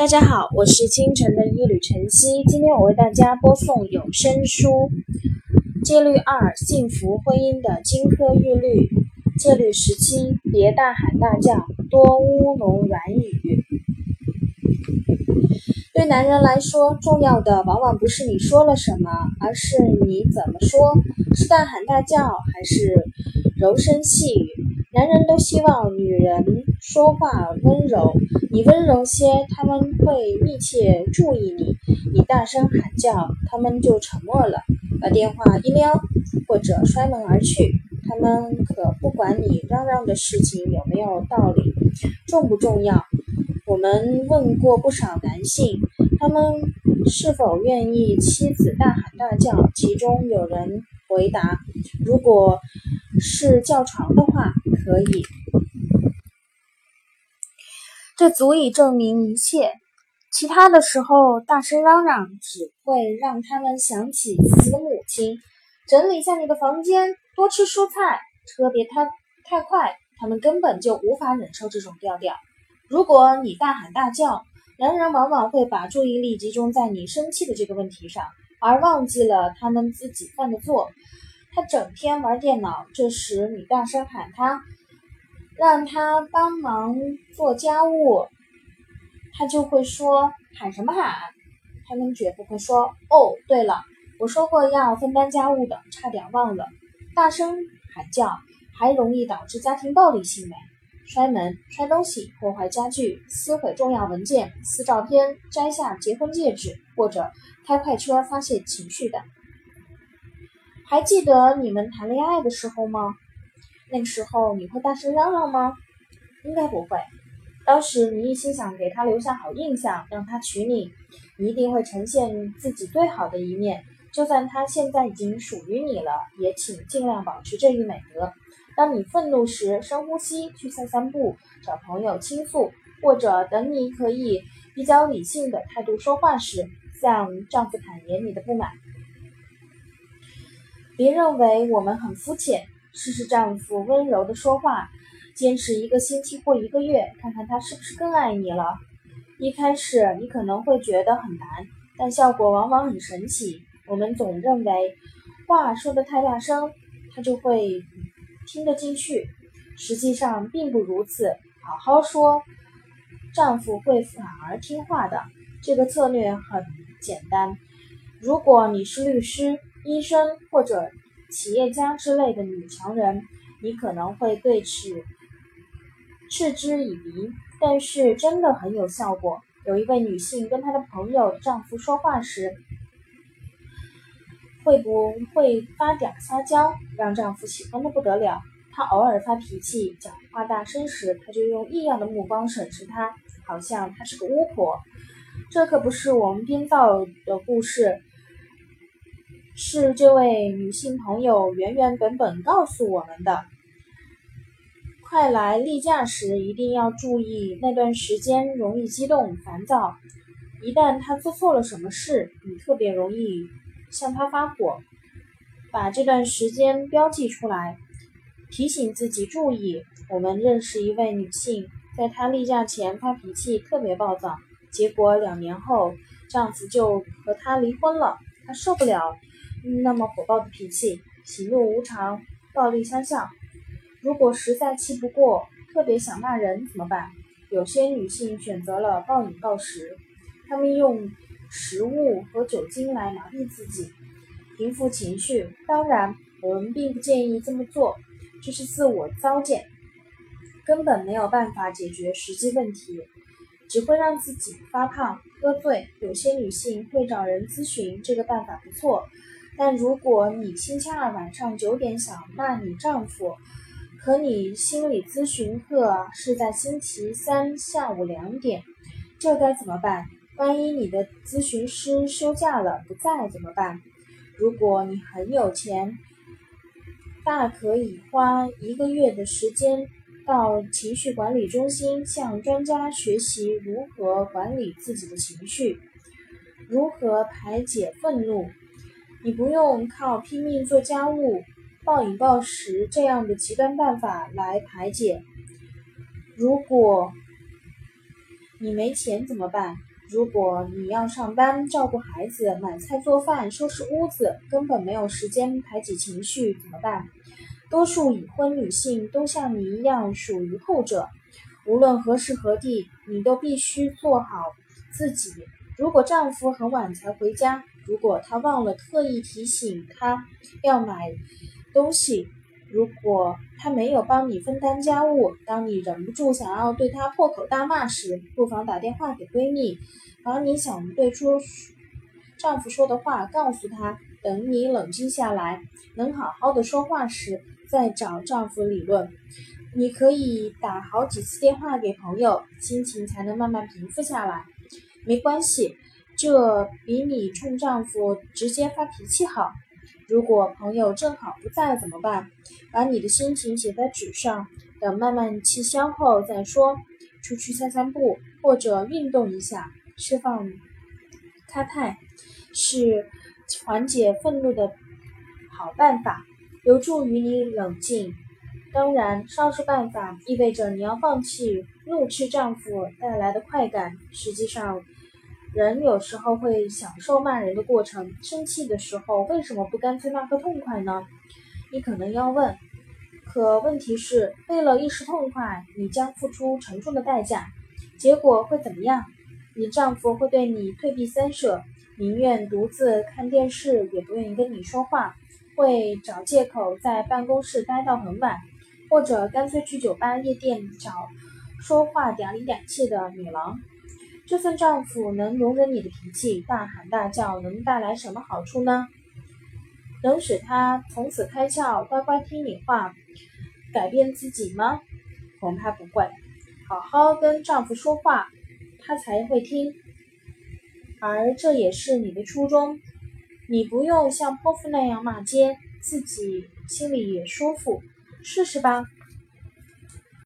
大家好，我是清晨的一缕晨曦。今天我为大家播送有声书《戒律二：幸福婚姻的金科玉律》。戒律十七：别大喊大叫，多乌龙软语。对男人来说，重要的往往不是你说了什么，而是你怎么说，是大喊大叫还是柔声细语。男人都希望女说话温柔，你温柔些，他们会密切注意你；你大声喊叫，他们就沉默了，把电话一撂，或者摔门而去。他们可不管你嚷嚷的事情有没有道理，重不重要。我们问过不少男性，他们是否愿意妻子大喊大叫？其中有人回答：如果是叫床的话。可以，这足以证明一切。其他的时候大声嚷嚷，只会让他们想起自己的母亲。整理一下你的房间，多吃蔬菜，车别太太快，他们根本就无法忍受这种调调。如果你大喊大叫，男人往往会把注意力集中在你生气的这个问题上，而忘记了他们自己犯的错。他整天玩电脑，这时你大声喊他，让他帮忙做家务，他就会说喊什么喊？他们绝不会说哦，对了，我说过要分担家务的，差点忘了。大声喊叫还容易导致家庭暴力行为，摔门、摔东西、破坏家具、撕毁重要文件、撕照片、摘下结婚戒指，或者开快车发泄情绪的。还记得你们谈恋爱的时候吗？那时候你会大声嚷嚷吗？应该不会。当时你一心想给他留下好印象，让他娶你，你一定会呈现自己最好的一面。就算他现在已经属于你了，也请尽量保持这一美德。当你愤怒时，深呼吸，去散散步，找朋友倾诉，或者等你可以比较理性的态度说话时，向丈夫坦言你的不满。别认为我们很肤浅，试试丈夫温柔的说话，坚持一个星期或一个月，看看他是不是更爱你了。一开始你可能会觉得很难，但效果往往很神奇。我们总认为话说的太大声，他就会听得进去，实际上并不如此。好好说，丈夫会反而听话的。这个策略很简单。如果你是律师。医生或者企业家之类的女强人，你可能会对此嗤之以鼻，但是真的很有效果。有一位女性跟她的朋友丈夫说话时，会不会发嗲撒娇，让丈夫喜欢的不得了。她偶尔发脾气、讲话大声时，他就用异样的目光审视她，好像她是个巫婆。这可不是我们编造的故事。是这位女性朋友原原本本告诉我们的。快来例假时一定要注意，那段时间容易激动、烦躁。一旦他做错了什么事，你特别容易向他发火。把这段时间标记出来，提醒自己注意。我们认识一位女性，在她例假前发脾气特别暴躁，结果两年后丈夫就和她离婚了。她受不了。那么火爆的脾气，喜怒无常，暴力相向。如果实在气不过，特别想骂人怎么办？有些女性选择了暴饮暴食，她们用食物和酒精来麻痹自己，平复情绪。当然，我们并不建议这么做，这是自我糟践，根本没有办法解决实际问题，只会让自己发胖、喝醉。有些女性会找人咨询，这个办法不错。但如果你星期二晚上九点想骂你丈夫，可你心理咨询课是在星期三下午两点，这该怎么办？万一你的咨询师休假了不在怎么办？如果你很有钱，大可以花一个月的时间到情绪管理中心向专家学习如何管理自己的情绪，如何排解愤怒。你不用靠拼命做家务、暴饮暴食这样的极端办法来排解。如果你没钱怎么办？如果你要上班、照顾孩子、买菜做饭、收拾屋子，根本没有时间排解情绪，怎么办？多数已婚女性都像你一样属于后者。无论何时何地，你都必须做好自己。如果丈夫很晚才回家，如果他忘了特意提醒他要买东西，如果他没有帮你分担家务，当你忍不住想要对他破口大骂时，不妨打电话给闺蜜，把你想对说丈夫说的话告诉他。等你冷静下来，能好好的说话时，再找丈夫理论。你可以打好几次电话给朋友，心情才能慢慢平复下来。没关系，这比你冲丈夫直接发脾气好。如果朋友正好不在怎么办？把你的心情写在纸上，等慢慢气消后再说。出去散散步或者运动一下，释放开态，是缓解愤怒的好办法，有助于你冷静。当然，上述办法意味着你要放弃怒斥丈夫带来的快感。实际上，人有时候会享受骂人的过程。生气的时候，为什么不干脆骂个痛快呢？你可能要问。可问题是，为了一时痛快，你将付出沉重的代价。结果会怎么样？你丈夫会对你退避三舍，宁愿独自看电视，也不愿意跟你说话，会找借口在办公室待到很晚。或者干脆去酒吧、夜店找说话嗲里嗲气的女郎。就算丈夫能容忍你的脾气，大喊大叫能带来什么好处呢？能使他从此开窍，乖乖听你话，改变自己吗？恐怕不会。好好跟丈夫说话，他才会听。而这也是你的初衷。你不用像泼妇那样骂街，自己心里也舒服。试试吧。